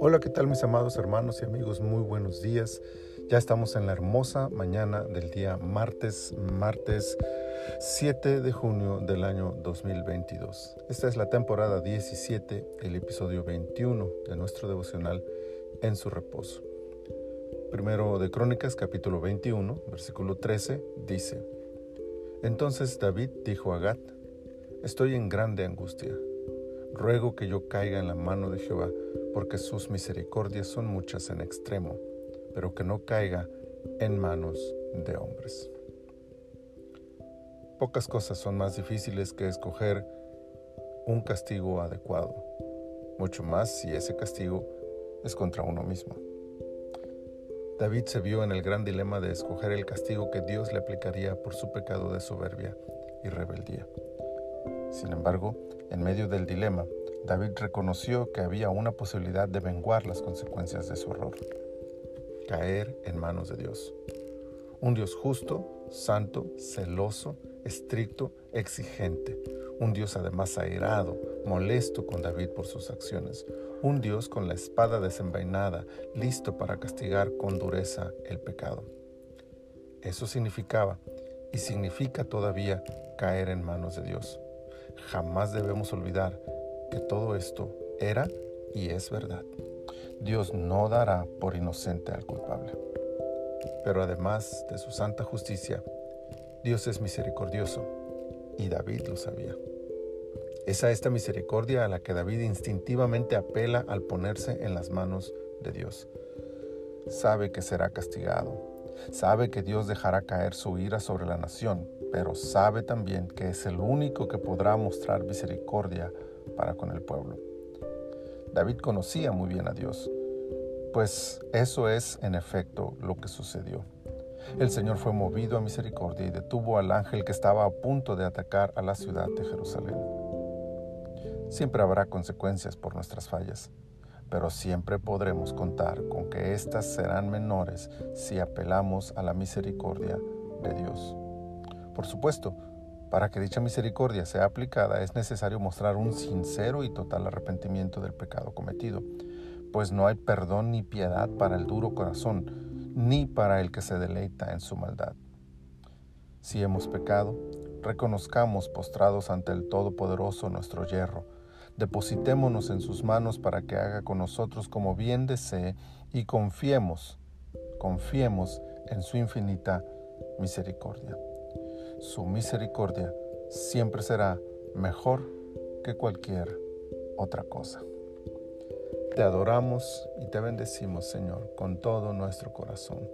Hola, ¿qué tal mis amados hermanos y amigos? Muy buenos días. Ya estamos en la hermosa mañana del día martes, martes 7 de junio del año 2022. Esta es la temporada 17, el episodio 21 de nuestro devocional En su reposo. Primero de Crónicas, capítulo 21, versículo 13, dice, Entonces David dijo a Gad, Estoy en grande angustia Ruego que yo caiga en la mano de Jehová, porque sus misericordias son muchas en extremo, pero que no caiga en manos de hombres. Pocas cosas son más difíciles que escoger un castigo adecuado, mucho más si ese castigo es contra uno mismo. David se vio en el gran dilema de escoger el castigo que Dios le aplicaría por su pecado de soberbia y rebeldía. Sin embargo, en medio del dilema, David reconoció que había una posibilidad de menguar las consecuencias de su error, caer en manos de Dios. Un Dios justo, santo, celoso, estricto, exigente. Un Dios además airado, molesto con David por sus acciones. Un Dios con la espada desenvainada, listo para castigar con dureza el pecado. Eso significaba y significa todavía caer en manos de Dios. Jamás debemos olvidar que todo esto era y es verdad. Dios no dará por inocente al culpable. Pero además de su santa justicia, Dios es misericordioso y David lo sabía. Es a esta misericordia a la que David instintivamente apela al ponerse en las manos de Dios. Sabe que será castigado, sabe que Dios dejará caer su ira sobre la nación, pero sabe también que es el único que podrá mostrar misericordia para con el pueblo. David conocía muy bien a Dios, pues eso es en efecto lo que sucedió. El Señor fue movido a misericordia y detuvo al ángel que estaba a punto de atacar a la ciudad de Jerusalén. Siempre habrá consecuencias por nuestras fallas, pero siempre podremos contar con que éstas serán menores si apelamos a la misericordia de Dios. Por supuesto, para que dicha misericordia sea aplicada es necesario mostrar un sincero y total arrepentimiento del pecado cometido, pues no hay perdón ni piedad para el duro corazón, ni para el que se deleita en su maldad. Si hemos pecado, reconozcamos postrados ante el Todopoderoso nuestro hierro, depositémonos en sus manos para que haga con nosotros como bien desee y confiemos, confiemos en su infinita misericordia su misericordia siempre será mejor que cualquier otra cosa. Te adoramos y te bendecimos, Señor, con todo nuestro corazón.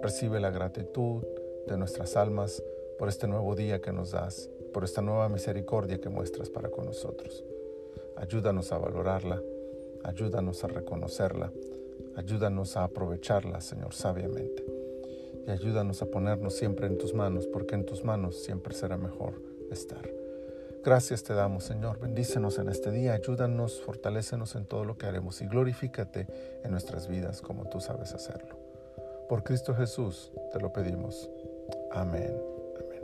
Recibe la gratitud de nuestras almas por este nuevo día que nos das, por esta nueva misericordia que muestras para con nosotros. Ayúdanos a valorarla, ayúdanos a reconocerla, ayúdanos a aprovecharla, Señor, sabiamente y ayúdanos a ponernos siempre en tus manos, porque en tus manos siempre será mejor estar. Gracias te damos, Señor. Bendícenos en este día, ayúdanos, fortalécenos en todo lo que haremos y glorifícate en nuestras vidas como tú sabes hacerlo. Por Cristo Jesús te lo pedimos. Amén. Amén.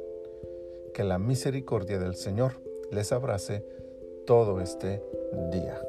Que la misericordia del Señor les abrace todo este día.